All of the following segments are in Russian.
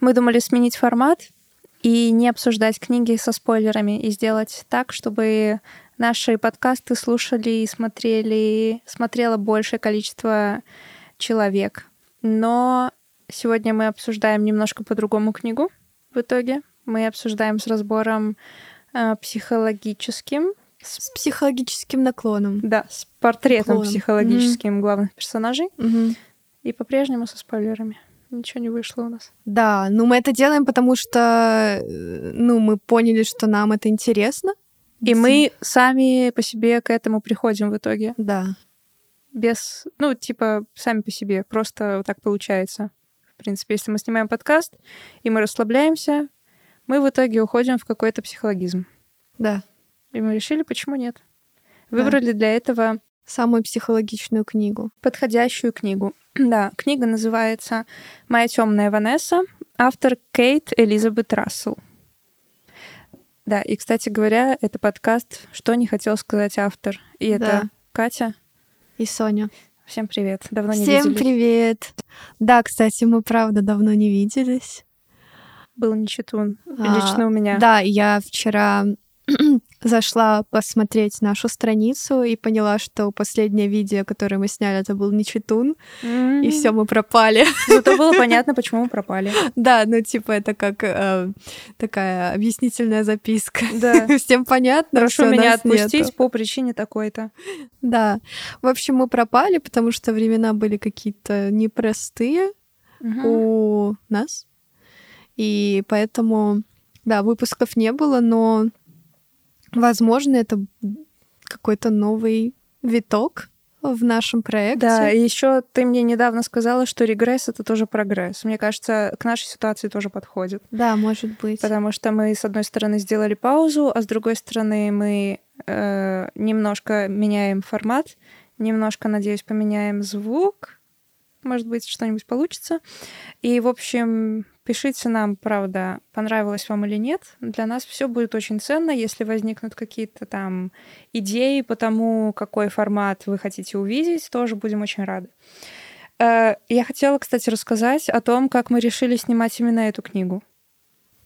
Мы думали сменить формат и не обсуждать книги со спойлерами, и сделать так, чтобы наши подкасты слушали и смотрели, смотрело большее количество человек. Но сегодня мы обсуждаем немножко по-другому книгу в итоге. Мы обсуждаем с разбором э, психологическим. С психологическим наклоном. Да, с портретом Наклон. психологическим mm-hmm. главных персонажей. Mm-hmm. И по-прежнему со спойлерами. Ничего не вышло у нас. Да, ну мы это делаем, потому что э, ну, мы поняли, что нам это интересно. И мы сами по себе к этому приходим в итоге. Да. Без, ну, типа, сами по себе. Просто вот так получается. В принципе, если мы снимаем подкаст, и мы расслабляемся, мы в итоге уходим в какой-то психологизм. Да. И мы решили, почему нет. Выбрали да. для этого самую психологичную книгу. Подходящую книгу. Да, книга называется «Моя темная Ванесса», автор Кейт Элизабет Рассел. Да, и, кстати говоря, это подкаст «Что не хотел сказать автор». И это да. Катя. И Соня. Всем привет. Давно не Всем виделись. Всем привет. Да, кстати, мы правда давно не виделись. Был нечетун. А, Лично у меня. Да, я вчера зашла посмотреть нашу страницу и поняла, что последнее видео, которое мы сняли, это был Ничитун, mm-hmm. и все, мы пропали. Зато было понятно, почему мы пропали. Да, ну типа это как э, такая объяснительная записка. Да. Всем понятно, Прошу меня отпустить нету. по причине такой-то. Да. В общем, мы пропали, потому что времена были какие-то непростые mm-hmm. у нас. И поэтому, да, выпусков не было, но Возможно, это какой-то новый виток в нашем проекте. Да, и еще ты мне недавно сказала, что регресс это тоже прогресс. Мне кажется, к нашей ситуации тоже подходит. Да, может быть. Потому что мы, с одной стороны, сделали паузу, а с другой стороны, мы э, немножко меняем формат, немножко, надеюсь, поменяем звук. Может быть, что-нибудь получится. И, в общем, Пишите нам, правда, понравилось вам или нет. Для нас все будет очень ценно, если возникнут какие-то там идеи по тому, какой формат вы хотите увидеть, тоже будем очень рады. Э, я хотела, кстати, рассказать о том, как мы решили снимать именно эту книгу.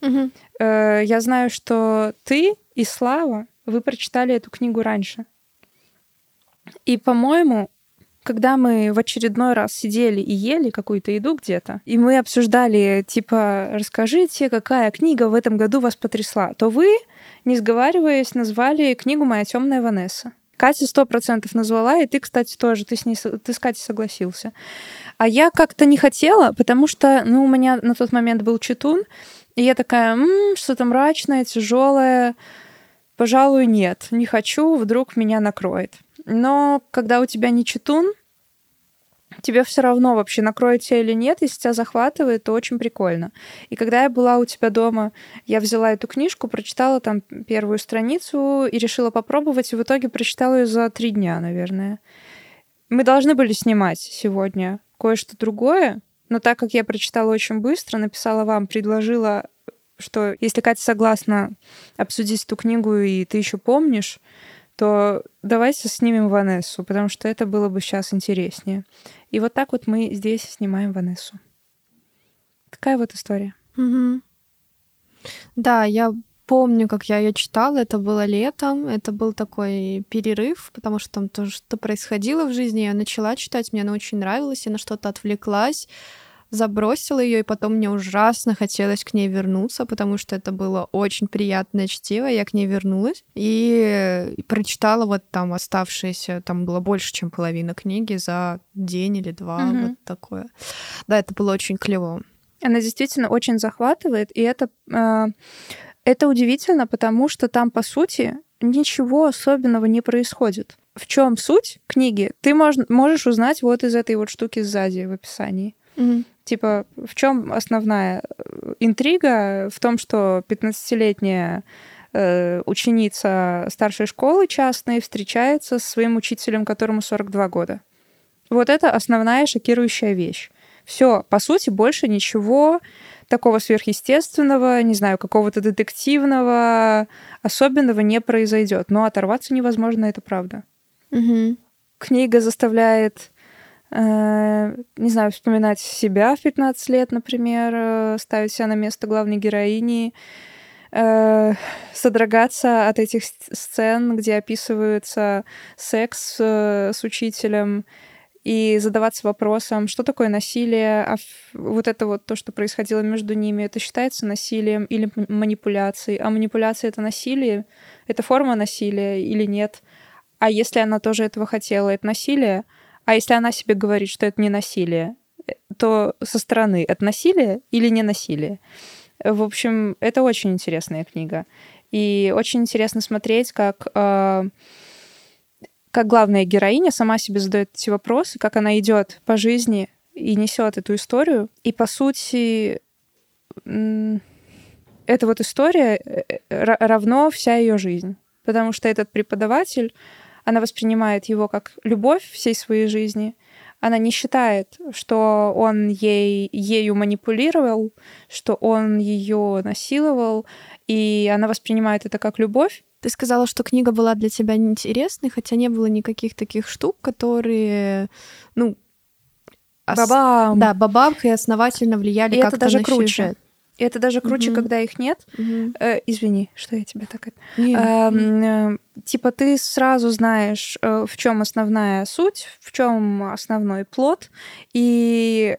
Угу. Я знаю, что ты и Слава, вы прочитали эту книгу раньше. И, по-моему, когда мы в очередной раз сидели и ели какую-то еду где-то, и мы обсуждали, типа, расскажите, какая книга в этом году вас потрясла, то вы, не сговариваясь, назвали книгу «Моя темная Ванесса». Катя сто процентов назвала, и ты, кстати, тоже, ты с, ней, ты с Катей согласился. А я как-то не хотела, потому что, ну, у меня на тот момент был читун, и я такая, м-м, что-то мрачное, тяжелое, пожалуй, нет, не хочу, вдруг меня накроет. Но когда у тебя не читун, тебе все равно вообще накроет тебя или нет, если тебя захватывает, то очень прикольно. И когда я была у тебя дома, я взяла эту книжку, прочитала там первую страницу и решила попробовать, и в итоге прочитала ее за три дня, наверное. Мы должны были снимать сегодня кое-что другое, но так как я прочитала очень быстро, написала вам, предложила, что если Катя согласна обсудить эту книгу, и ты еще помнишь, то давайте снимем Ванессу, потому что это было бы сейчас интереснее. И вот так вот мы здесь снимаем Ванессу. Такая вот история. Угу. Да, я помню, как я ее читала, это было летом, это был такой перерыв, потому что там тоже что-то происходило в жизни, я начала читать, мне она очень нравилась, я на что-то отвлеклась, забросила ее, и потом мне ужасно хотелось к ней вернуться, потому что это было очень приятное чтиво, я к ней вернулась и прочитала вот там оставшиеся, там было больше, чем половина книги за день или два, mm-hmm. вот такое. Да, это было очень клево. Она действительно очень захватывает, и это, э, это удивительно, потому что там, по сути, ничего особенного не происходит. В чем суть книги? Ты мож, можешь узнать вот из этой вот штуки сзади в описании. Mm-hmm. Типа, в чем основная э, интрига? В том, что 15-летняя э, ученица старшей школы частной встречается со своим учителем, которому 42 года. Вот это основная шокирующая вещь. Все, по сути, больше ничего такого сверхъестественного, не знаю, какого-то детективного, особенного не произойдет. Но оторваться невозможно, это правда. Угу. Книга заставляет не знаю, вспоминать себя в 15 лет, например, э, ставить себя на место главной героини, э, содрогаться от этих сцен, где описывается секс э, с учителем, и задаваться вопросом, что такое насилие, а вот это вот то, что происходило между ними, это считается насилием или манипуляцией, а манипуляция — это насилие, это форма насилия или нет, а если она тоже этого хотела, это насилие, а если она себе говорит, что это не насилие, э, то со стороны это насилие или не насилие? В общем, это очень интересная книга. И очень интересно смотреть, как, э, как главная героиня сама себе задает эти вопросы, как она идет по жизни и несет эту историю. И по сути, эта вот история э, равно вся ее жизнь. Потому что этот преподаватель, она воспринимает его как любовь всей своей жизни, она не считает, что он ей, ею манипулировал, что он ее насиловал, и она воспринимает это как любовь. Ты сказала, что книга была для тебя неинтересной, хотя не было никаких таких штук, которые, ну, ос... бабам. Да, бабамка и основательно влияли как-то это даже на круче. сюжет. И это даже круче, угу. когда их нет. Угу. Э, извини, что я тебя так... Э, э, типа ты сразу знаешь, э, в чем основная суть, в чем основной плод, и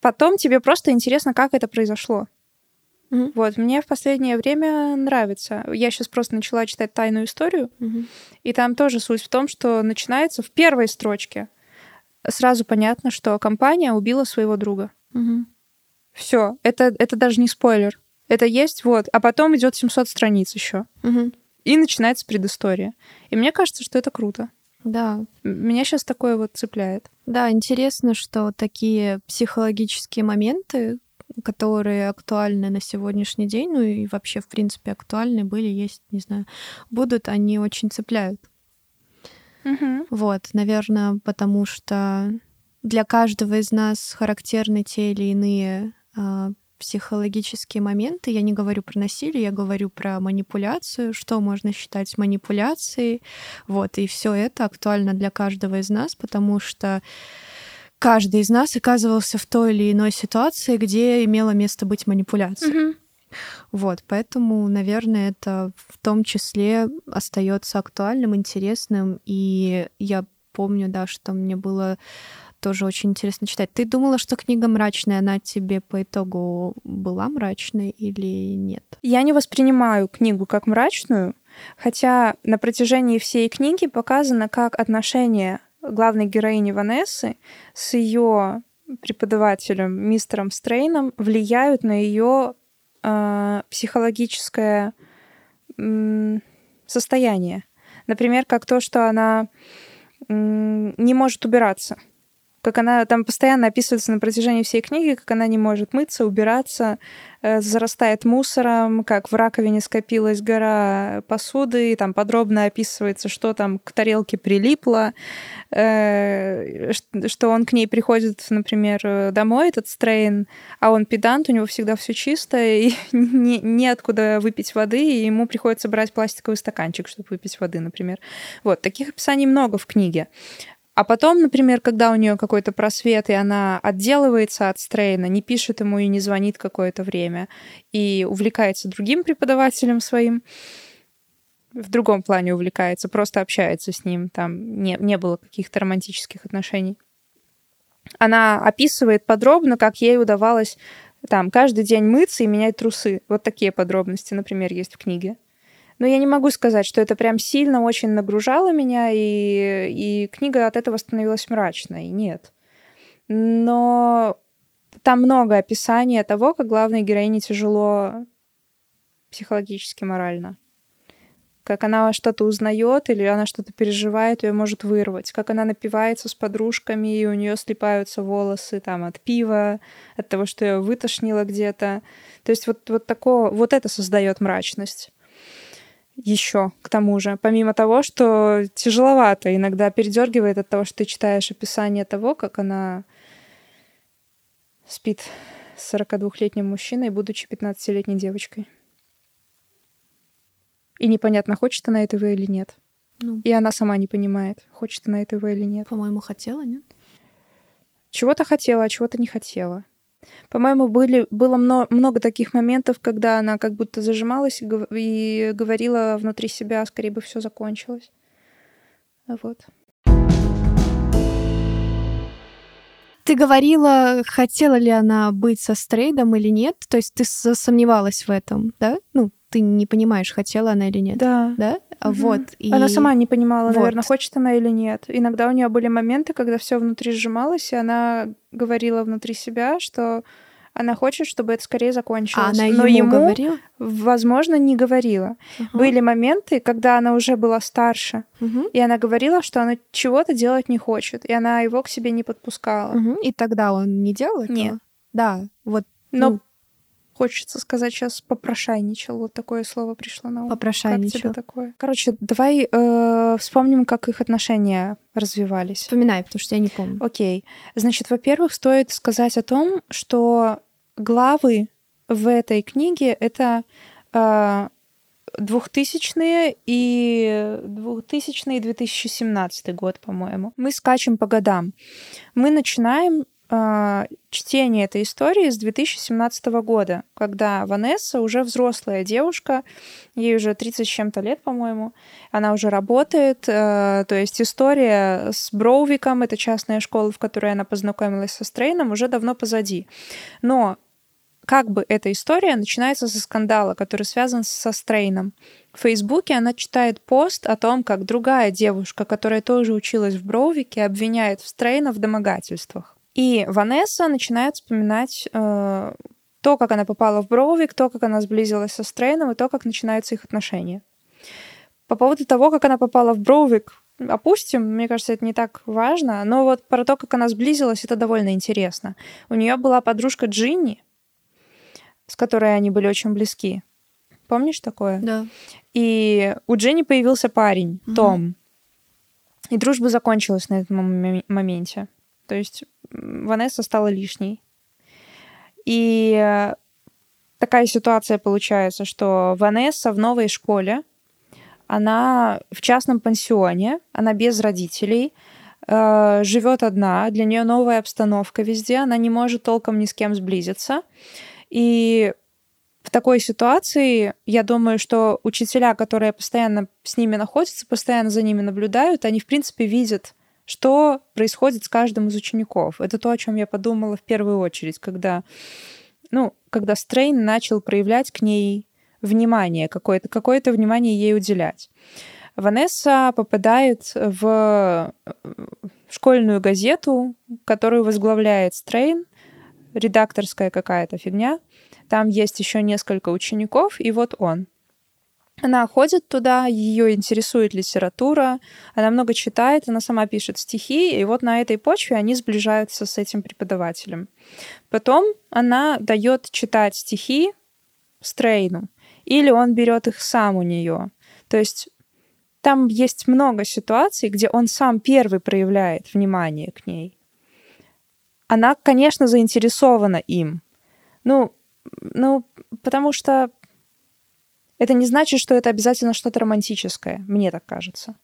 потом тебе просто интересно, как это произошло. Угу. Вот, мне в последнее время нравится. Я сейчас просто начала читать тайную историю, угу. и там тоже суть в том, что начинается в первой строчке. Сразу понятно, что компания убила своего друга. Угу. Все, это, это даже не спойлер. Это есть, вот. А потом идет 700 страниц еще. Угу. И начинается предыстория. И мне кажется, что это круто. Да. Меня сейчас такое вот цепляет. Да, интересно, что такие психологические моменты, которые актуальны на сегодняшний день, ну и вообще, в принципе, актуальны были, есть, не знаю, будут, они очень цепляют. Угу. Вот, наверное, потому что для каждого из нас характерны те или иные психологические моменты. Я не говорю про насилие, я говорю про манипуляцию, что можно считать манипуляцией. Вот, и все это актуально для каждого из нас, потому что каждый из нас оказывался в той или иной ситуации, где имела место быть манипуляция. Mm-hmm. Вот, поэтому, наверное, это в том числе остается актуальным, интересным. И я помню, да, что мне было тоже очень интересно читать. Ты думала, что книга мрачная, она тебе по итогу была мрачной или нет? Я не воспринимаю книгу как мрачную, хотя на протяжении всей книги показано, как отношения главной героини Ванессы с ее преподавателем мистером Стрейном влияют на ее э, психологическое э, состояние. Например, как то, что она э, не может убираться как она там постоянно описывается на протяжении всей книги, как она не может мыться, убираться, э, зарастает мусором, как в раковине скопилась гора посуды, и там подробно описывается, что там к тарелке прилипло, э, что он к ней приходит, например, домой, этот стрейн, а он педант, у него всегда все чисто, и не, неоткуда выпить воды, и ему приходится брать пластиковый стаканчик, чтобы выпить воды, например. Вот, таких описаний много в книге. А потом, например, когда у нее какой-то просвет, и она отделывается от стрейна, не пишет ему и не звонит какое-то время, и увлекается другим преподавателем своим, в другом плане увлекается, просто общается с ним, там не, не было каких-то романтических отношений. Она описывает подробно, как ей удавалось там каждый день мыться и менять трусы. Вот такие подробности, например, есть в книге. Но я не могу сказать, что это прям сильно очень нагружало меня, и, и книга от этого становилась мрачной. Нет. Но там много описания того, как главной героине тяжело психологически, морально. Как она что-то узнает или она что-то переживает, ее может вырвать. Как она напивается с подружками, и у нее слипаются волосы там от пива, от того, что ее вытошнило где-то. То есть вот, вот такого, вот это создает мрачность еще к тому же, помимо того, что тяжеловато, иногда передергивает от того, что ты читаешь описание того, как она спит с 42-летним мужчиной, будучи 15-летней девочкой. И непонятно, хочет она этого или нет. Ну. И она сама не понимает, хочет она этого или нет. По-моему, хотела, нет? чего-то хотела, а чего-то не хотела. По-моему, были, было много, много таких моментов, когда она как будто зажималась и, и говорила внутри себя, скорее бы все закончилось. Вот. Ты говорила, хотела ли она быть со Стрейдом или нет? То есть ты сомневалась в этом, да? Ну, ты не понимаешь, хотела она или нет. Да. Да? Угу. Вот. И... Она сама не понимала, вот. наверное, хочет она или нет. Иногда у нее были моменты, когда все внутри сжималось, и она говорила внутри себя, что она хочет, чтобы это скорее закончилось. А она Но ему, ему говорила? возможно, не говорила. Угу. Были моменты, когда она уже была старше, угу. и она говорила, что она чего-то делать не хочет, и она его к себе не подпускала. Угу. И тогда он не делал этого? Нет. Да, вот. Но ну... хочется сказать сейчас попрошайничал. Вот такое слово пришло на ум. Попрошайничал. Как тебе такое? Короче, давай э, вспомним, как их отношения развивались. Вспоминай, потому что я не помню. Окей. Значит, во-первых, стоит сказать о том, что главы в этой книге это э, 2000 и 2000 и 2017 год, по-моему. Мы скачем по годам. Мы начинаем чтение этой истории с 2017 года, когда Ванесса уже взрослая девушка, ей уже 30 с чем-то лет, по-моему, она уже работает, э, то есть история с Броувиком, это частная школа, в которой она познакомилась со Стрейном, уже давно позади. Но как бы эта история начинается со скандала, который связан со Стрейном. В Фейсбуке она читает пост о том, как другая девушка, которая тоже училась в Броувике, обвиняет Стрейна в домогательствах. И Ванесса начинает вспоминать э, то, как она попала в Броувик, то, как она сблизилась со Стрейном, и то, как начинаются их отношения. По поводу того, как она попала в Броувик, опустим, мне кажется, это не так важно, но вот про то, как она сблизилась, это довольно интересно. У нее была подружка Джинни, с которой они были очень близки. Помнишь такое? Да. И у Дженни появился парень, угу. Том. И дружба закончилась на этом моменте. То есть Ванесса стала лишней. И такая ситуация получается, что Ванесса в новой школе, она в частном пансионе, она без родителей, э, живет одна, для нее новая обстановка везде, она не может толком ни с кем сблизиться. И в такой ситуации, я думаю, что учителя, которые постоянно с ними находятся, постоянно за ними наблюдают, они, в принципе, видят, что происходит с каждым из учеников. Это то, о чем я подумала в первую очередь, когда, ну, когда Стрейн начал проявлять к ней внимание, какое-то какое внимание ей уделять. Ванесса попадает в школьную газету, которую возглавляет Стрейн, редакторская какая-то фигня. Там есть еще несколько учеников, и вот он. Она ходит туда, ее интересует литература, она много читает, она сама пишет стихи, и вот на этой почве они сближаются с этим преподавателем. Потом она дает читать стихи Стрейну, или он берет их сам у нее. То есть там есть много ситуаций, где он сам первый проявляет внимание к ней она, конечно, заинтересована им. Ну, ну, потому что это не значит, что это обязательно что-то романтическое, мне так кажется.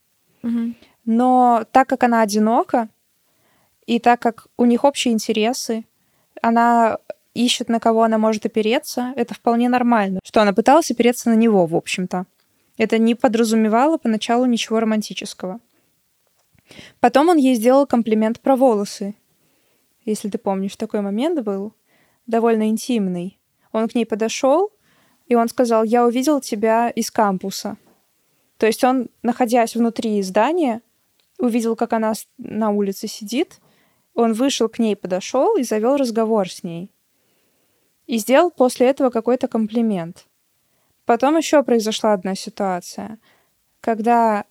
Угу. Но так как она одинока, и так как у них общие интересы, она ищет, на кого она может опереться, это вполне нормально. Что она пыталась опереться на него, в общем-то. Это не подразумевало поначалу ничего романтического. Потом он ей сделал комплимент про волосы если ты помнишь, такой момент был, довольно интимный. Он к ней подошел, и он сказал, я увидел тебя из кампуса. То есть он, находясь внутри здания, увидел, как она на улице сидит, он вышел к ней, подошел и завел разговор с ней. И сделал после этого какой-то комплимент. Потом еще произошла одна ситуация, когда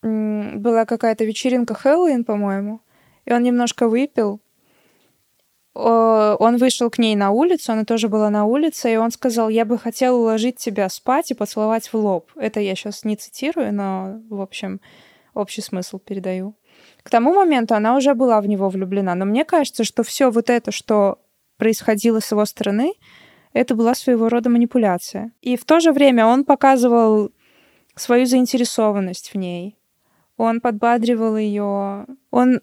была какая-то вечеринка Хэллоуин, по-моему, и он немножко выпил, он вышел к ней на улицу, она тоже была на улице, и он сказал, я бы хотел уложить тебя спать и поцеловать в лоб. Это я сейчас не цитирую, но, в общем, общий смысл передаю. К тому моменту она уже была в него влюблена, но мне кажется, что все вот это, что происходило с его стороны, это была своего рода манипуляция. И в то же время он показывал свою заинтересованность в ней. Он подбадривал ее. Он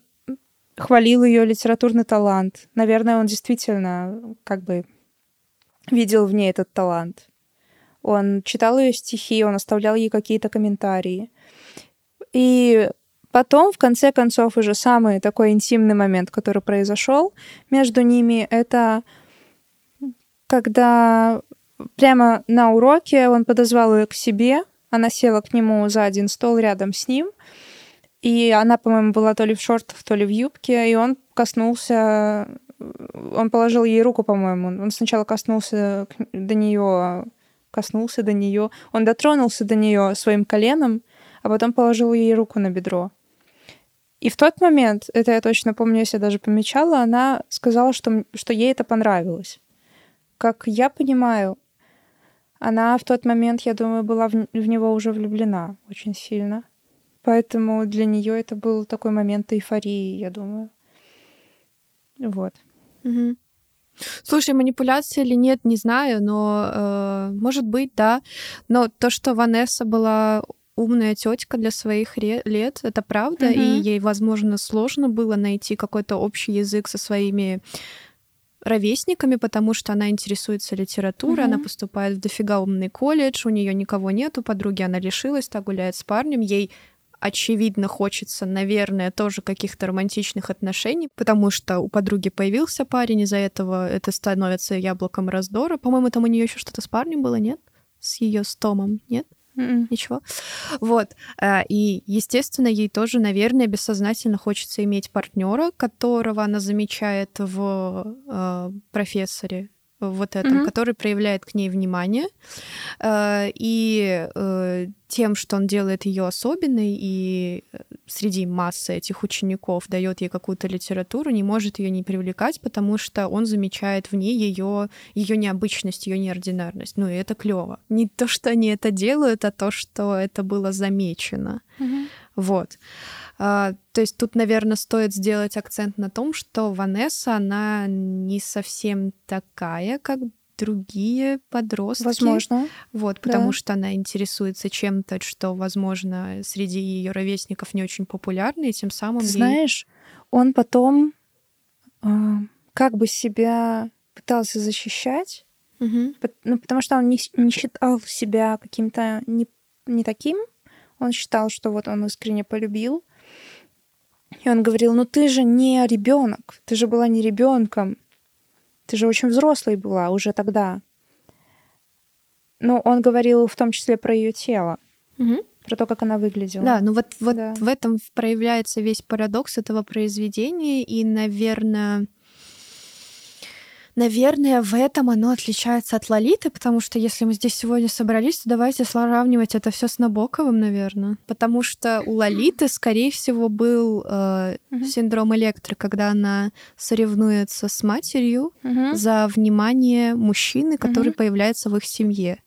хвалил ее литературный талант. Наверное, он действительно как бы видел в ней этот талант. Он читал ее стихи, он оставлял ей какие-то комментарии. И потом, в конце концов, уже самый такой интимный момент, который произошел между ними, это когда прямо на уроке он подозвал ее к себе, она села к нему за один стол рядом с ним, и она, по-моему, была то ли в шортах, то ли в юбке, и он коснулся, он положил ей руку, по-моему, он сначала коснулся до нее, коснулся до нее, он дотронулся до нее своим коленом, а потом положил ей руку на бедро. И в тот момент, это я точно помню, я себе даже помечала, она сказала, что, что ей это понравилось. Как я понимаю, она в тот момент, я думаю, была в, в него уже влюблена очень сильно. Поэтому для нее это был такой момент эйфории, я думаю. Вот. Угу. Слушай, манипуляция или нет, не знаю, но э, может быть, да. Но то, что Ванесса была умная тетка для своих лет, это правда, угу. и ей, возможно, сложно было найти какой-то общий язык со своими ровесниками, потому что она интересуется литературой, mm-hmm. она поступает в дофига умный колледж, у нее никого нету, подруги она лишилась, так гуляет с парнем, ей очевидно хочется, наверное, тоже каких-то романтичных отношений, потому что у подруги появился парень, из-за этого это становится яблоком раздора. По-моему, там у нее еще что-то с парнем было, нет? С ее с Томом, нет? Mm-mm. М-м. Ничего. Вот. Э, и, естественно, ей тоже, наверное, бессознательно хочется иметь партнера, которого она замечает в э, профессоре вот этом, mm-hmm. который проявляет к ней внимание. Э, и э, тем, что он делает ее особенной, и э, среди массы этих учеников дает ей какую-то литературу, не может ее не привлекать, потому что он замечает в ней ее, ее необычность, ее неординарность. Ну и это клево. Не то, что они это делают, а то, что это было замечено. Mm-hmm. Вот. А, то есть тут, наверное, стоит сделать акцент на том, что Ванесса, она не совсем такая, как другие подростки. Возможно. Вот, потому да. что она интересуется чем-то, что, возможно, среди ее ровесников не очень популярно, и тем самым... Ты ей... знаешь, он потом э, как бы себя пытался защищать, угу. ну, потому что он не, не считал себя каким-то не, не таким. Он считал, что вот он искренне полюбил, и он говорил, ну ты же не ребенок, ты же была не ребенком, ты же очень взрослой была уже тогда. Ну, он говорил в том числе про ее тело, угу. про то, как она выглядела. Да, ну вот, вот да. в этом проявляется весь парадокс этого произведения, и, наверное, Наверное, в этом оно отличается от Лолиты, потому что если мы здесь сегодня собрались, то давайте сравнивать это все с Набоковым, наверное. Потому что у Лолиты, скорее всего, был э, uh-huh. синдром электро, когда она соревнуется с матерью uh-huh. за внимание мужчины, который uh-huh. появляется в их семье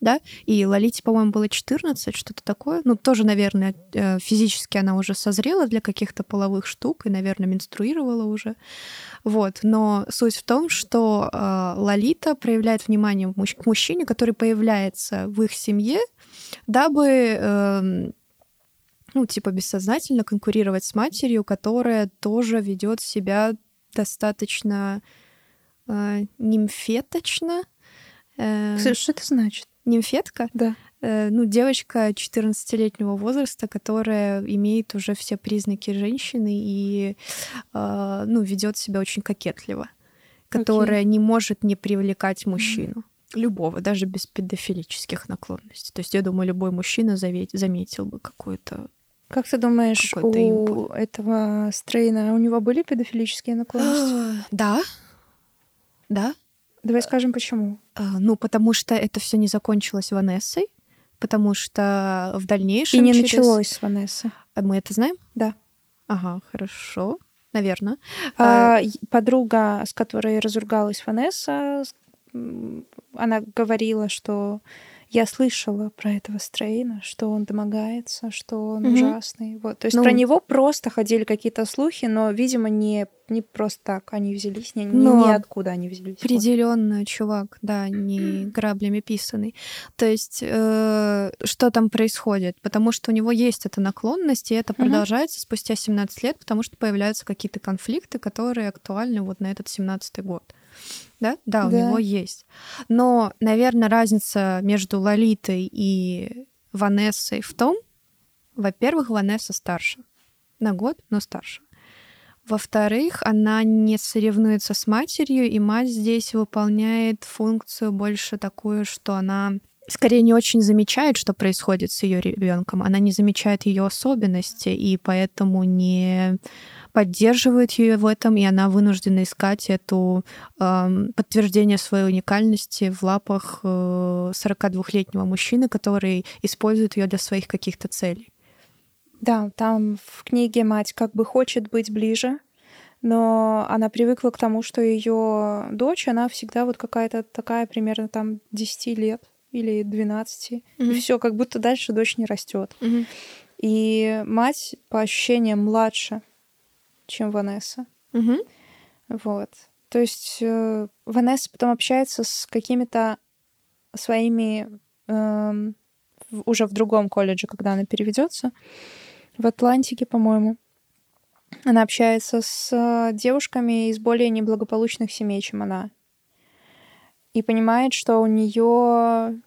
да, и Лолите, по-моему, было 14, что-то такое. Ну, тоже, наверное, э, физически она уже созрела для каких-то половых штук и, наверное, менструировала уже. Вот. Но суть в том, что э, Лолита проявляет внимание к мужчине, который появляется в их семье, дабы э, ну, типа, бессознательно конкурировать с матерью, которая тоже ведет себя достаточно э, нимфеточно. Э, что это значит? Нимфетка. Да. Э, ну, девочка 14-летнего возраста, которая имеет уже все признаки женщины и, э, ну, ведет себя очень кокетливо, которая okay. не может не привлекать мужчину. Любого, даже без педофилических наклонностей. То есть, я думаю, любой мужчина заметил бы какую-то как ты думаешь, у импульс. этого Стрейна у него были педофилические наклонности? да. Да. Давай скажем, почему. А, ну, потому что это все не закончилось Ванессой, потому что в дальнейшем... И не через... началось с Ванессы. А мы это знаем? Да. Ага, хорошо. Наверное. А, подруга, с которой разругалась Ванесса, она говорила, что Я слышала про этого Стрейна, что он домогается, что он угу. ужасный. Вот. То есть ну, про него просто ходили какие-то слухи, но, видимо, не, не просто так они взялись, не, ну, ниоткуда они взялись. Определенно, вот. чувак, да, не граблями писанный. То есть э, что там происходит? Потому что у него есть эта наклонность, и это угу. продолжается спустя 17 лет, потому что появляются какие-то конфликты, которые актуальны вот на этот 17-й год да? Да, у да. него есть. Но, наверное, разница между Лолитой и Ванессой в том, во-первых, Ванесса старше. На год, но старше. Во-вторых, она не соревнуется с матерью, и мать здесь выполняет функцию больше такую, что она скорее не очень замечает, что происходит с ее ребенком. Она не замечает ее особенности, и поэтому не поддерживают ее в этом, и она вынуждена искать эту э, подтверждение своей уникальности в лапах э, 42-летнего мужчины, который использует ее для своих каких-то целей. Да, там в книге мать как бы хочет быть ближе, но она привыкла к тому, что ее дочь, она всегда вот какая-то такая примерно там 10 лет или 12, mm-hmm. и все, как будто дальше дочь не растет. Mm-hmm. И мать, по ощущениям, младше чем Ванесса. Угу. Вот. То есть э, Ванесса потом общается с какими-то своими э, уже в другом колледже, когда она переведется, в Атлантике, по-моему. Она общается с э, девушками из более неблагополучных семей, чем она. И понимает, что у нее...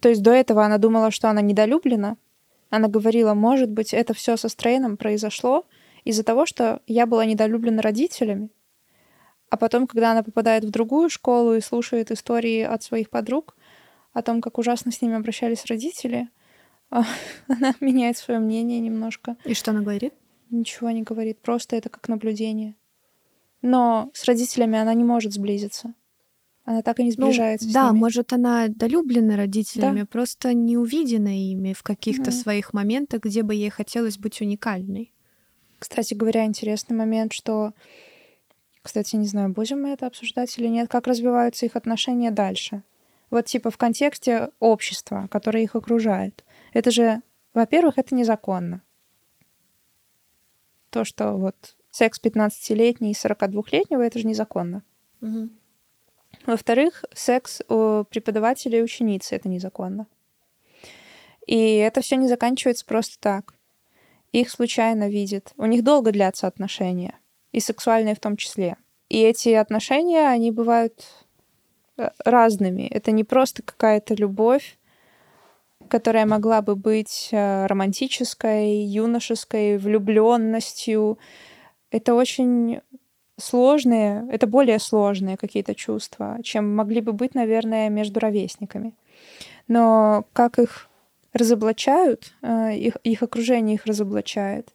То есть до этого она думала, что она недолюблена. Она говорила, может быть, это все со Стрейном произошло, из-за того, что я была недолюблена родителями. А потом, когда она попадает в другую школу и слушает истории от своих подруг о том, как ужасно с ними обращались родители, она меняет свое мнение немножко. И что она говорит? Ничего не говорит, просто это как наблюдение. Но с родителями она не может сблизиться. Она так и не ну, сближается. Ну, да, ними. может, она долюблена родителями, да. просто не увидена ими в каких-то угу. своих моментах, где бы ей хотелось быть уникальной. Кстати говоря, интересный момент, что, кстати, не знаю, будем мы это обсуждать или нет, как развиваются их отношения дальше. Вот типа в контексте общества, которое их окружает. Это же, во-первых, это незаконно. То, что вот секс 15-летний и 42-летнего, это же незаконно. Угу. Во-вторых, секс у преподавателя и ученицы это незаконно. И это все не заканчивается просто так их случайно видит. У них долго длятся отношения, и сексуальные в том числе. И эти отношения, они бывают э, разными. Это не просто какая-то любовь, которая могла бы быть э, романтической, юношеской, влюбленностью. Это очень сложные, это более сложные какие-то чувства, чем могли бы быть, наверное, между ровесниками. Но как их разоблачают, э, их, их окружение их разоблачает.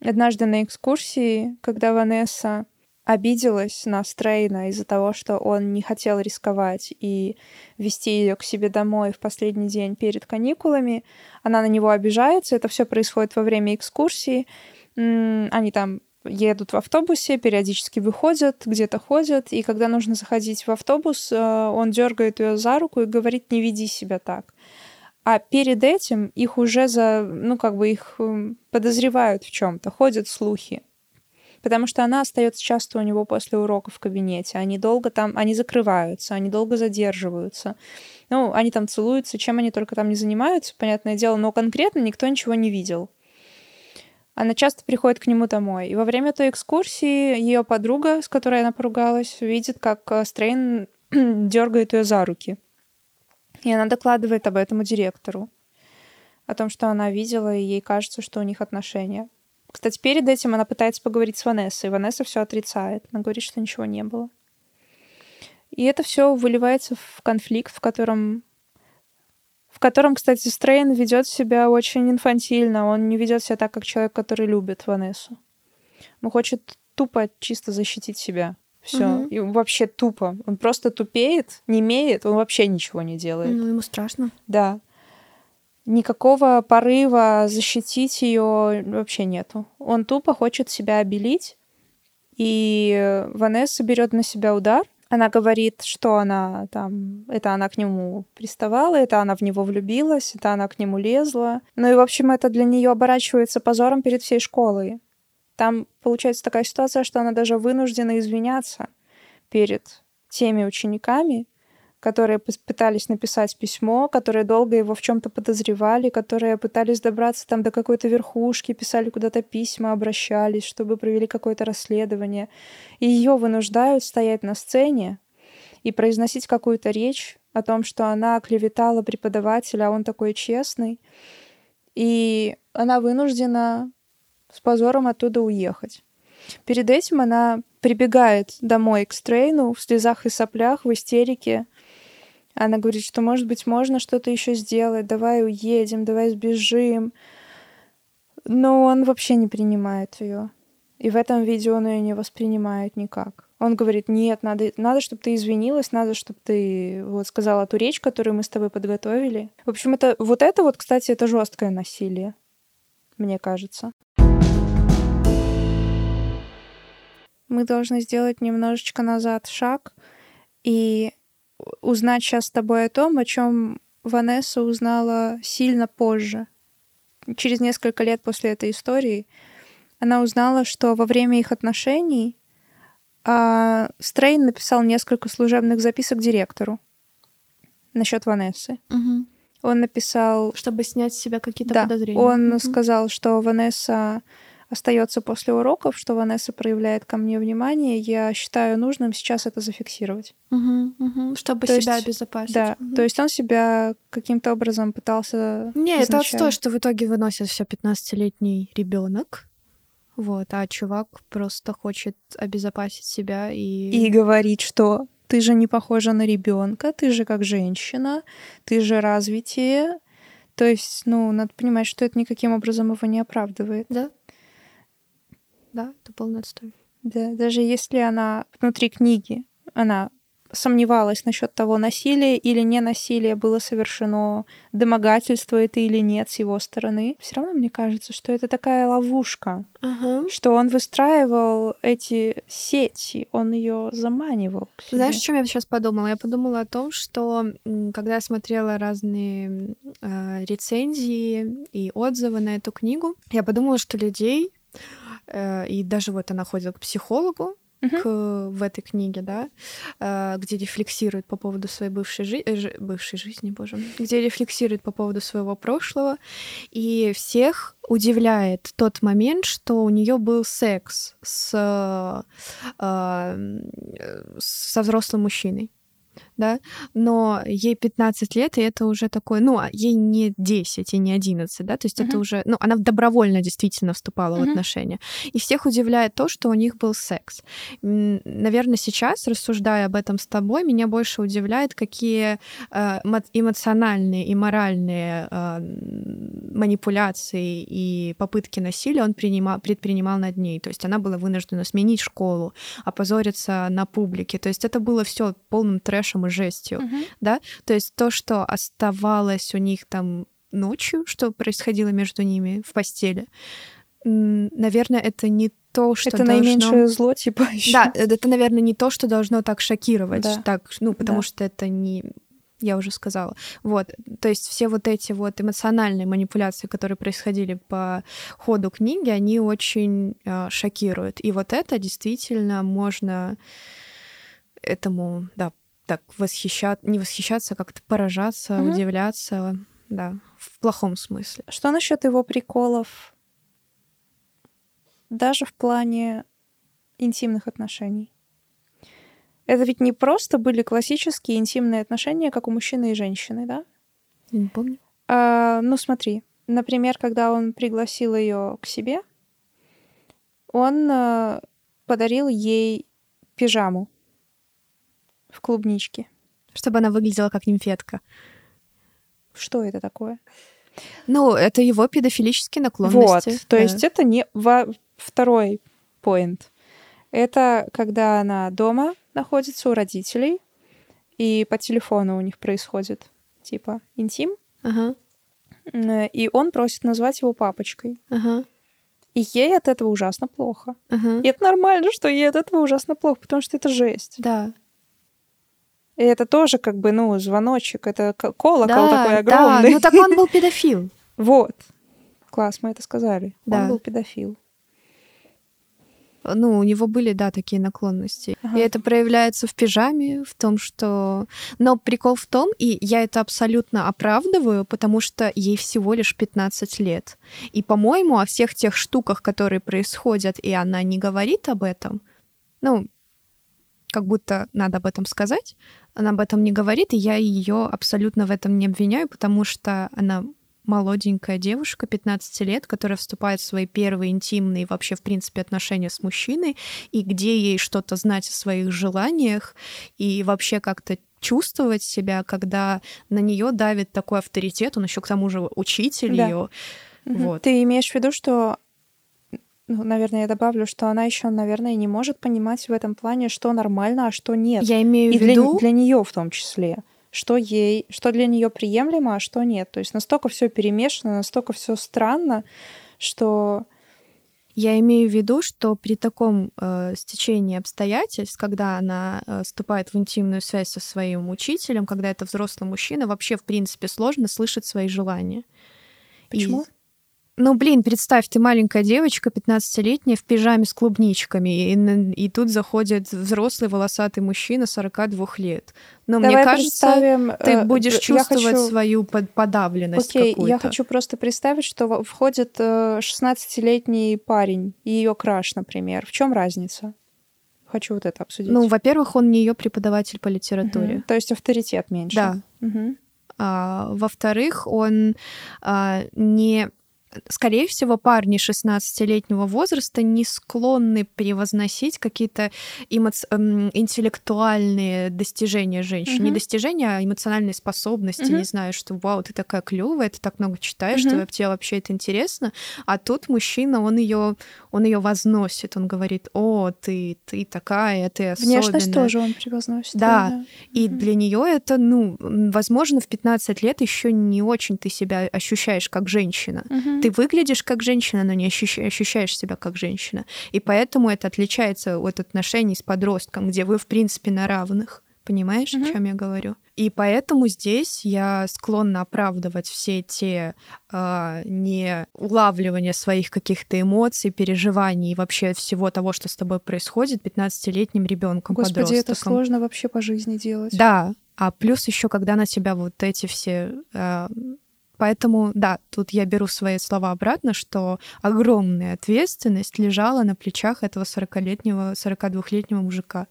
Однажды на экскурсии, когда Ванесса обиделась на Стрейна из-за того, что он не хотел рисковать и вести ее к себе домой в последний день перед каникулами, она на него обижается. Это все происходит во время экскурсии. Они там едут в автобусе, периодически выходят, где-то ходят, и когда нужно заходить в автобус, э, он дергает ее за руку и говорит: "Не веди себя так". А перед этим их уже за, ну, как бы их эм, подозревают в чем-то, ходят слухи. Потому что она остается часто у него после урока в кабинете. Они долго там, они закрываются, они долго задерживаются. Ну, они там целуются, чем они только там не занимаются, понятное дело, но конкретно никто ничего не видел. Она часто приходит к нему домой. И во время той экскурсии ее подруга, с которой она поругалась, видит, как э, Стрейн дергает ее за руки. И она докладывает об этом директору. О том, что она видела, и ей кажется, что у них отношения. Кстати, перед этим она пытается поговорить с Ванессой. Ванесса все отрицает. Она говорит, что ничего не было. И это все выливается в конфликт, в котором в котором, кстати, Стрейн ведет себя очень инфантильно. Он не ведет себя так, как человек, который любит Ванессу. Он хочет тупо чисто защитить себя. Все. Угу. И вообще тупо. Он просто тупеет, не имеет, он вообще ничего не делает. Ну, ему страшно. Да. Никакого порыва защитить ее вообще нету. Он тупо хочет себя обелить. И Ванесса берет на себя удар. Она говорит, что она там, это она к нему приставала, это она в него влюбилась, это она к нему лезла. Ну и, в общем, это для нее оборачивается позором перед всей школой. Там получается такая ситуация, что она даже вынуждена извиняться перед теми учениками, которые пытались написать письмо, которые долго его в чем-то подозревали, которые пытались добраться там до какой-то верхушки, писали куда-то письма, обращались, чтобы провели какое-то расследование. И ее вынуждают стоять на сцене и произносить какую-то речь о том, что она клеветала преподавателя, а он такой честный. И она вынуждена с позором оттуда уехать. Перед этим она прибегает домой к Стрейну в слезах и соплях, в истерике, она говорит, что, может быть, можно что-то еще сделать, давай уедем, давай сбежим. Но он вообще не принимает ее. И в этом видео он ее не воспринимает никак. Он говорит, нет, надо, надо, чтобы ты извинилась, надо, чтобы ты вот сказала ту речь, которую мы с тобой подготовили. В общем, это вот это вот, кстати, это жесткое насилие, мне кажется. Мы должны сделать немножечко назад шаг и узнать сейчас с тобой о том, о чем Ванесса узнала сильно позже. Через несколько лет после этой истории она узнала, что во время их отношений а, Стрейн написал несколько служебных записок директору насчет Ванессы. Угу. Он написал... Чтобы снять с себя какие-то да, подозрения. Он угу. сказал, что Ванесса остается после уроков, что Ванесса проявляет ко мне внимание, я считаю нужным сейчас это зафиксировать. Угу, угу, чтобы то себя есть, обезопасить. Да, угу. то есть он себя каким-то образом пытался... Не, это отстой, что в итоге выносит все 15-летний ребенок. Вот, а чувак просто хочет обезопасить себя и... И говорит, что ты же не похожа на ребенка, ты же как женщина, ты же развитие. То есть, ну, надо понимать, что это никаким образом его не оправдывает. Да, да, это полный отстой. Да, даже если она внутри книги, она сомневалась насчет того, насилие или не насилие было совершено, домогательство это или нет с его стороны. Все равно мне кажется, что это такая ловушка, ага. что он выстраивал эти сети, он ее заманивал. Знаешь, о чем я сейчас подумала? Я подумала о том, что когда я смотрела разные э, рецензии и отзывы на эту книгу, я подумала, что людей и даже вот она ходит к психологу, к, в этой книге, да, э, где рефлексирует по поводу своей бывшей, жи- э, жи- бывшей жизни, боже мой, где рефлексирует по поводу своего прошлого, и всех удивляет тот момент, что у нее был секс с, э, э, со взрослым мужчиной да, но ей 15 лет, и это уже такое, ну, а ей не 10 и не 11, да, то есть uh-huh. это уже, ну, она добровольно действительно вступала uh-huh. в отношения. И всех удивляет то, что у них был секс. Наверное, сейчас, рассуждая об этом с тобой, меня больше удивляет, какие э, эмоциональные и моральные э, манипуляции и попытки насилия он принимал, предпринимал над ней. То есть она была вынуждена сменить школу, опозориться на публике. То есть это было все полным трэшем и жестью, Мгм. да? То есть то, что оставалось у них там ночью, что происходило между ними в постели, наверное, это не то, что это должно... наименьшее зло, типа, ещё. Да, это, наверное, не то, что должно так шокировать, Да. так, ну, потому Да. что это не я уже сказала. Вот, то есть все вот эти вот эмоциональные манипуляции, которые происходили по ходу книги, они очень э, шокируют. И вот это действительно можно этому, да, так восхищаться, не восхищаться, а как-то поражаться, Мгм. удивляться, да, в плохом смысле. Что насчет его приколов? Даже в плане интимных отношений. Это ведь не просто были классические интимные отношения, как у мужчины и женщины, да? Я не помню. А, ну, смотри, например, когда он пригласил ее к себе, он а, подарил ей пижаму в клубничке. Чтобы она выглядела как нимфетка. Что это такое? Ну, это его педофилические наклонности. Вот, то да. есть это не во- второй поинт. Это когда она дома находится у родителей, и по телефону у них происходит типа интим, Ага, и он просит назвать его папочкой. ага, И ей от этого ужасно плохо. ага. И это нормально, что ей от этого ужасно плохо, потому что это жесть. Да. И это тоже как бы, ну, звоночек, это колокол да, такой огромный. Да, ну так он был педофил. Вот. Класс, мы это сказали. Да. Он был педофил. Ну, у него были, да, такие наклонности. Ага. И это проявляется в пижаме, в том, что... Но прикол в том, и я это абсолютно оправдываю, потому что ей всего лишь 15 лет. И, по-моему, о всех тех штуках, которые происходят, и она не говорит об этом, ну, как будто надо об этом сказать, она об этом не говорит, и я ее абсолютно в этом не обвиняю, потому что она молоденькая девушка, 15 лет, которая вступает в свои первые интимные вообще, в принципе, отношения с мужчиной, и где ей что-то знать о своих желаниях, и вообще как-то чувствовать себя, когда на нее давит такой авторитет, он еще к тому же учитель Да. ее. Вот. Ты имеешь в виду, что, ну, наверное, я добавлю, что она еще, наверное, не может понимать в этом плане, что нормально, а что нет. Я имею И в для, виду, для нее в том числе. Что ей, что для нее приемлемо, а что нет. То есть настолько все перемешано, настолько все странно, что Я имею в виду, что при таком э, стечении обстоятельств, когда она э, вступает в интимную связь со своим учителем, когда это взрослый мужчина, вообще, в принципе, сложно слышать свои желания. И- почему? Ну, блин, представь, ты маленькая девочка, 15-летняя, в пижаме с клубничками, и, и тут заходит взрослый волосатый мужчина 42 лет. Но Давай мне кажется, ты э, будешь чувствовать хочу- свою под- подавленность Окей, какую-то. я хочу просто представить, что входит э, 16-летний парень и ее краш, например. В чем разница? Хочу вот это обсудить. Ну, во-первых, он не ее преподаватель по литературе. Мгм. То есть авторитет меньше. Да. Мгм. А, во-вторых, он а, не... Скорее всего, парни 16-летнего возраста не склонны превозносить какие-то эмоц- эм, интеллектуальные достижения женщин. Не Мгм. достижения, а эмоциональные способности. Мгм. Не знаю, что вау, ты такая клевая, ты так много читаешь, что Мгм. тебе вообще это интересно. А тут мужчина, он ее он ее возносит, он говорит, о, ты, ты такая, ты особенная. Внешность тоже он превозносит. Да. И Мгм. для нее это, ну, возможно, в 15 лет еще не очень ты себя ощущаешь как женщина. Мгм. Ты выглядишь как женщина, но не ощущ- ощущаешь себя как женщина. И поэтому это отличается от отношений с подростком, где вы, в принципе, на равных. Понимаешь, Мгм. о чем я говорю? И поэтому здесь я склонна оправдывать все те а, не улавливания своих каких-то эмоций, переживаний и вообще всего того, что с тобой происходит 15-летним ребенком, Господи, это подростком. сложно вообще по жизни делать. Да, а плюс еще, когда на тебя вот эти все... э, Поэтому, да, тут я беру свои слова обратно, что огромная ответственность лежала на плечах этого 40-летнего, 42-летнего мужика.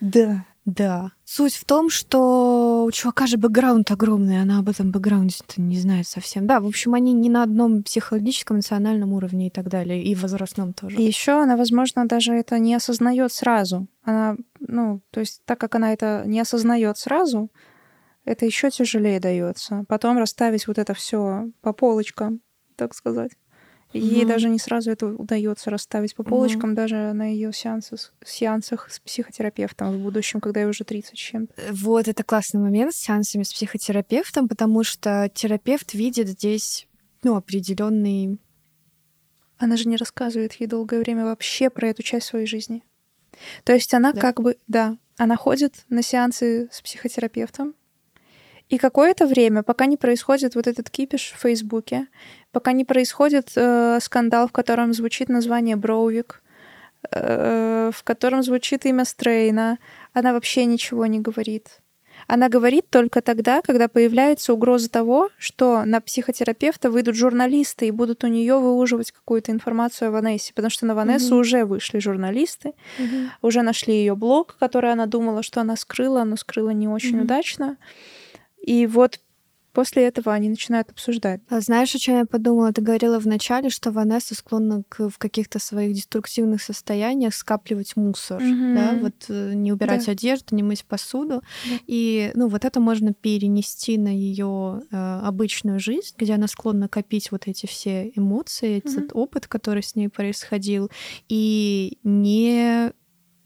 Да. Да. Суть в том, что у чувака же бэкграунд огромный, она об этом бэкграунде не знает совсем. Да, в общем, они не на одном психологическом, эмоциональном уровне и так далее, и возрастном тоже. И еще она, возможно, даже это не осознает сразу. Она, ну, то есть, так как она это не осознает сразу, это еще тяжелее дается. Потом расставить вот это все по полочкам, так сказать. Ей Мгм. даже не сразу это удается расставить по полочкам, даже на ее сеансах, сеансах с психотерапевтом в будущем, когда ей уже 30 с чем-то. Вот это классный момент с сеансами с психотерапевтом, потому что терапевт видит здесь ну, определенный Она же не рассказывает ей долгое время вообще про эту часть своей жизни. То есть она Да. как бы, да, она ходит на сеансы с психотерапевтом, и какое-то время, пока не происходит вот этот кипиш в Фейсбуке, пока не происходит э, скандал, в котором звучит название Броувик, э, в котором звучит имя Стрейна, она вообще ничего не говорит. Она говорит только тогда, когда появляется угроза того, что на психотерапевта выйдут журналисты и будут у нее выуживать какую-то информацию о Ванессе, потому что на Ванессу Мгм. уже вышли журналисты, уже нашли ее блог, который она думала, что она скрыла, но скрыла не очень Мгм. удачно. И вот после этого они начинают обсуждать. А знаешь, о чем я подумала? Ты говорила вначале, что Ванесса склонна к, в каких-то своих деструктивных состояниях скапливать мусор, Мгм. да, вот э, не убирать Да. одежду, не мыть посуду. Да. И, ну, вот это можно перенести на ее обычную жизнь, где она склонна копить вот эти все эмоции, этот опыт, который с ней происходил, и не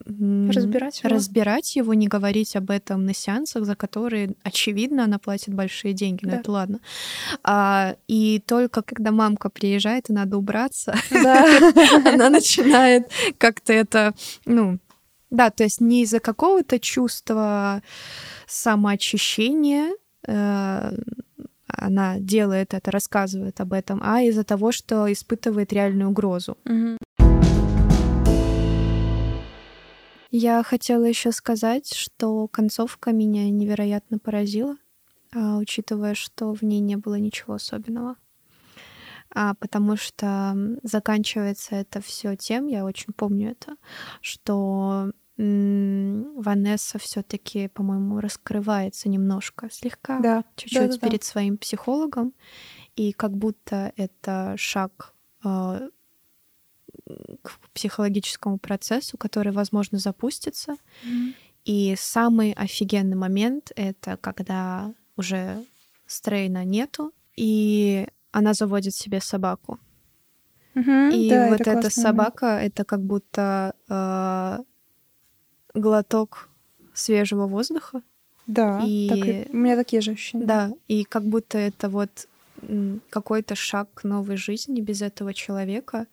Разбирать его. разбирать его, не говорить об этом на сеансах, за которые, очевидно, она платит большие деньги, но Да. это ладно. А, и только когда мамка приезжает, и надо убраться, она начинает как-то это, ну, Да, то есть не из-за какого-то чувства самоочищения э, она делает это, рассказывает об этом, а из-за того, что испытывает реальную угрозу. Мгм. Я хотела еще сказать, что концовка меня невероятно поразила, а, учитывая, что в ней не было ничего особенного. А, потому что заканчивается это все тем, я очень помню это, что Ванесса все-таки, по-моему, раскрывается немножко, слегка, Да, чуть-чуть да-да-да. перед своим психологом, и как будто это шаг а, к психологическому процессу, который, возможно, запустится. И самый офигенный момент — это когда уже Стрейна нету, и она заводит себе собаку. Мгм, И да, вот это эта собака — это как будто э, глоток свежего воздуха. Да, и- так и- у меня такие же ощущения. Да, и как будто это вот какой-то шаг к новой жизни без этого человека.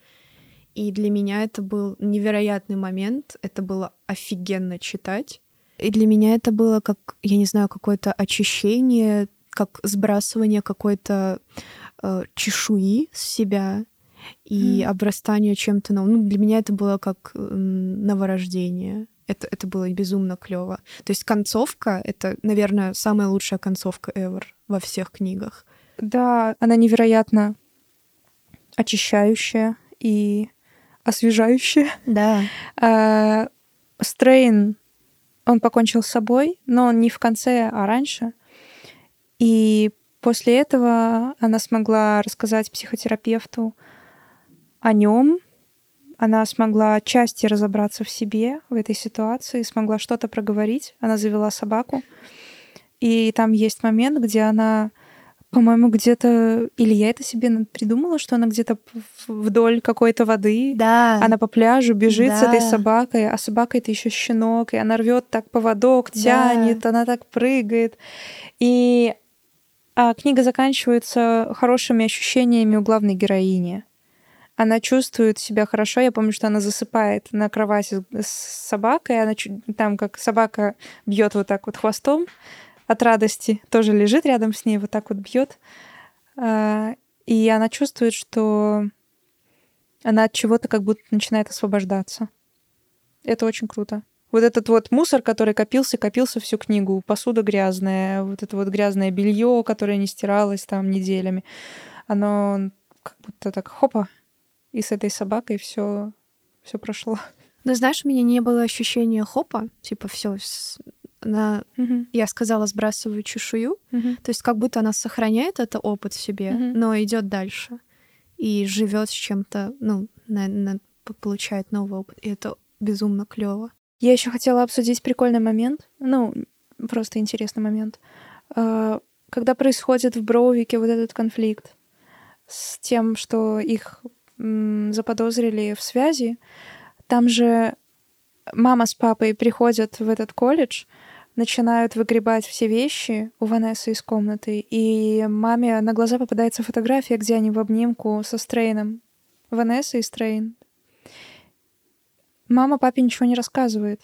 И для меня это был невероятный момент. Это было офигенно читать. И для меня это было как, я не знаю, какое-то очищение, как сбрасывание какой-то э, чешуи с себя и Мгм. обрастание чем-то новым. Ну, для меня это было как м, новорождение. Это, это было безумно клево. То есть концовка — это, наверное, самая лучшая концовка ever во всех книгах. Да, она невероятно очищающая и освежающая. Да. А, Стрейн, он покончил с собой, но не в конце, а раньше. И после этого она смогла рассказать психотерапевту о нем. Она смогла отчасти разобраться в себе в этой ситуации, смогла что-то проговорить. Она завела собаку. И там есть момент, где она, по-моему, где-то... Или я это себе придумала, что она где-то вдоль какой-то воды Да. она по пляжу бежит с этой Да. собакой, а собака это еще щенок, и она рвет так поводок, тянет, она так прыгает. И а, книга заканчивается хорошими ощущениями у главной героини. Она чувствует себя хорошо. Я помню, что она засыпает на кровати с собакой. Она там, как собака бьет вот так вот хвостом от радости, тоже лежит рядом с ней, вот так вот бьет. А, И она чувствует, что она от чего-то как будто начинает освобождаться. Это очень круто. Вот этот вот мусор, который копился, копился всю книгу, посуда грязная, вот это вот грязное белье, которое не стиралось там неделями, оно как будто так хопа, и с этой собакой все все прошло. Но знаешь, у меня не было ощущения хопа, типа все, она, Мгм. я сказала, сбрасываю чешую, Мгм. то есть как будто она сохраняет это опыт в себе, Мгм. но идет дальше и живет с чем-то, ну, на- на- получает новый опыт, и это безумно клево. Я еще хотела обсудить прикольный момент, ну, просто интересный момент. А, Когда происходит в Броувике вот этот конфликт с тем, что их заподозрили в связи, там же мама с папой приходят в этот колледж, начинают выгребать все вещи у Ванессы из комнаты, и маме на глаза попадается фотография, где они в обнимку со Стрейном. Ванесса и Стрейн. Мама папе ничего не рассказывает.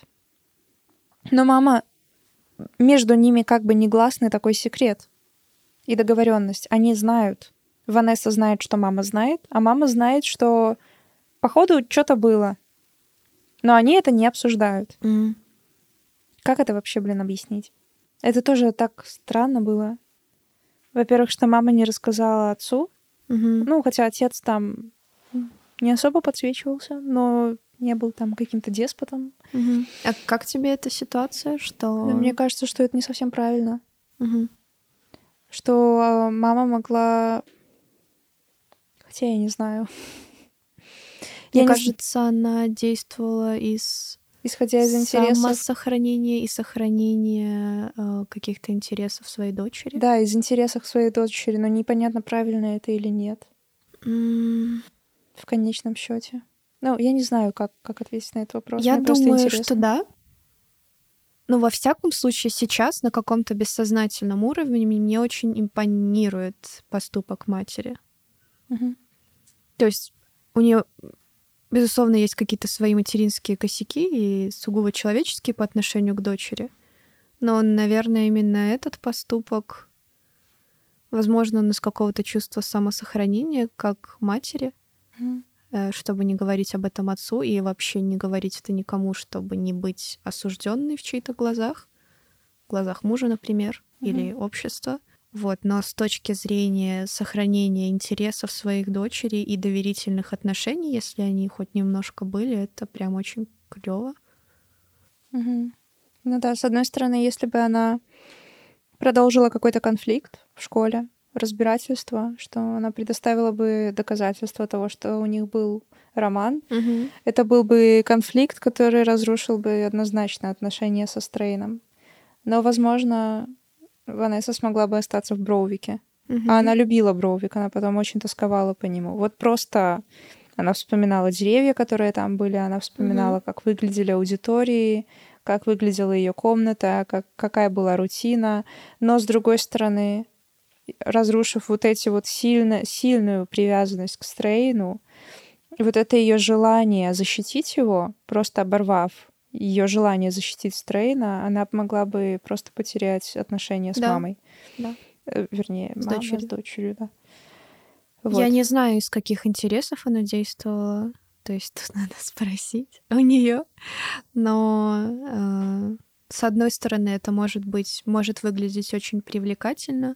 Но мама между ними как бы негласный такой секрет и договоренность. Они знают. Ванесса знает, что мама знает, а мама знает, что походу что-то было. Но они это не обсуждают. Как это вообще, блин, объяснить? Это тоже так странно было. Во-первых, что мама не рассказала отцу. Мгм. Ну, хотя отец там не особо подсвечивался, но не был там каким-то деспотом. Мгм. А как тебе эта ситуация, что... Мне кажется, что это не совсем правильно. Мгм. Что э, мама могла... Хотя я не знаю. Мне Я не кажется, она действовала из Исходя из интересов... самосохранения и сохранения э, каких-то интересов своей дочери. Да, из интересов своей дочери, но непонятно, правильно это или нет М, в конечном счете. Ну, я не знаю, как, как ответить на этот вопрос. Я Мне думаю, что да. Но во всяком случае сейчас на каком-то бессознательном уровне мне очень импонирует поступок матери. Мгм. То есть у нее Безусловно, есть какие-то свои материнские косяки и сугубо человеческие по отношению к дочери. Но, наверное, именно этот поступок, возможно, он из какого-то чувства самосохранения, как матери, mm. чтобы не говорить об этом отцу и вообще не говорить это никому, чтобы не быть осужденной в чьих-то глазах, в глазах мужа, например, mm-hmm. или общества. Вот, но с точки зрения сохранения интересов своих дочерей и доверительных отношений, если они хоть немножко были, это прям очень клево. Угу. Ну да, с одной стороны, если бы она продолжила какой-то конфликт в школе, разбирательство, что она предоставила бы доказательства того, что у них был роман, угу. это был бы конфликт, который разрушил бы однозначно отношения со Стрейном. Но, возможно, Ванесса смогла бы остаться в Броувике. Угу. А она любила Броувик, она потом очень тосковала по нему. Вот просто она вспоминала деревья, которые там были, она вспоминала, угу. как выглядели аудитории, как выглядела ее комната, как, какая была рутина. Но, с другой стороны, разрушив вот эти вот сильно, сильную привязанность к Стрейну, вот это ее желание защитить его, просто оборвав ее желание защитить Стрейна, она могла бы просто потерять отношения с да. мамой. Да. Э, вернее, с мама дочерью. с дочерью, да. Вот. Я не знаю, из каких интересов она действовала. То есть тут надо спросить у нее. Но э, с одной стороны, это может быть, может выглядеть очень привлекательно.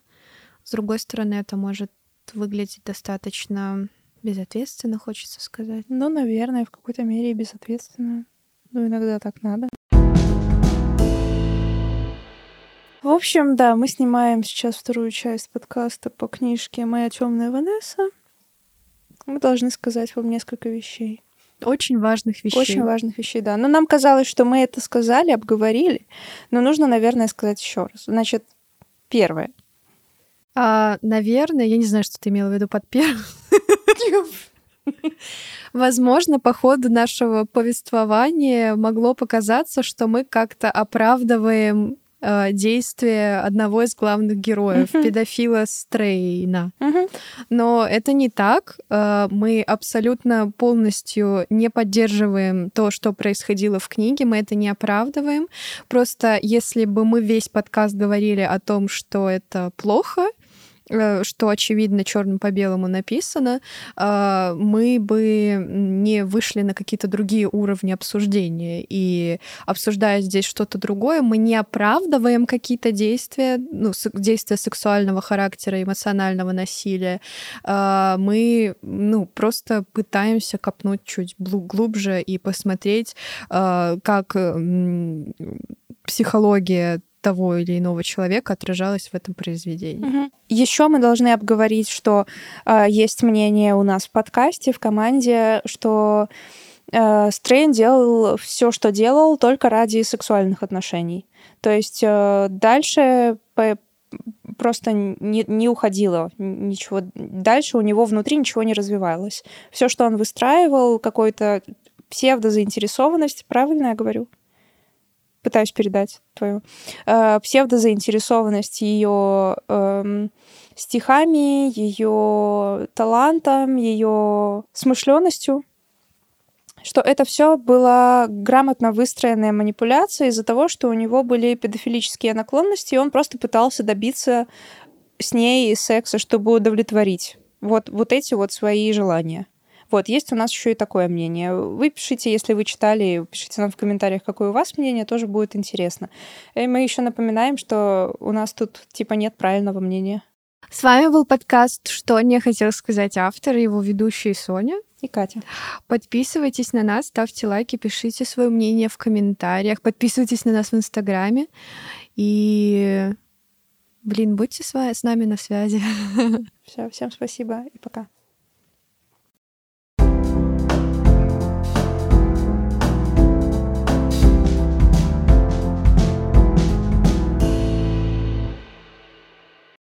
С другой стороны, это может выглядеть достаточно безответственно, хочется сказать. Ну, наверное, в какой-то мере безответственно. Ну, иногда так надо. В общем, да, мы снимаем сейчас вторую часть подкаста по книжке «Моя темная Ванесса». Мы должны сказать вам несколько вещей. Очень важных вещей. Очень важных вещей, да. Но нам казалось, что мы это сказали, обговорили, но нужно, наверное, сказать еще раз. Значит, первое. А, наверное, я не знаю, что ты имела в виду под первым. Возможно, по ходу нашего повествования могло показаться, что мы как-то оправдываем э, действия одного из главных героев, педофила Стрейна. Но это не так. Э, мы абсолютно полностью не поддерживаем то, что происходило в книге, мы это не оправдываем. Просто если бы мы весь подкаст говорили о том, что это плохо, что очевидно черным по белому написано, а, мы бы не вышли на какие-то другие уровни обсуждения. И обсуждая здесь что-то другое, мы не оправдываем какие-то действия, ну, действия сексуального характера, эмоционального насилия. А, мы ну, просто пытаемся копнуть чуть глубже и посмотреть, а, как психология того или иного человека отражалось в этом произведении. Угу. Еще мы должны обговорить, что э, есть мнение у нас в подкасте, в команде, что э, Стрейн делал все, что делал, только ради сексуальных отношений. То есть э, дальше по просто не, не уходило ничего. Дальше у него внутри ничего не развивалось. Все, что он выстраивал, какой-то псевдозаинтересованность, правильно я говорю? Пытаюсь передать твою э, псевдозаинтересованность ее э, стихами, ее талантом, ее смышленностью, что это все было грамотно выстроенная манипуляция из-за того, что у него были педофилические наклонности, и он просто пытался добиться с ней секса, чтобы удовлетворить вот, вот эти вот свои желания. Вот, есть у нас еще и такое мнение. Вы пишите, если вы читали, пишите нам в комментариях, какое у вас мнение, тоже будет интересно. И мы еще напоминаем, что у нас тут типа нет правильного мнения. С вами был подкаст «Что не хотел сказать автор» его ведущие Соня и Катя. Подписывайтесь на нас, ставьте лайки, пишите свое мнение в комментариях, подписывайтесь на нас в Инстаграме и, блин, будьте с, вами, с нами на связи. Все, всем спасибо и пока.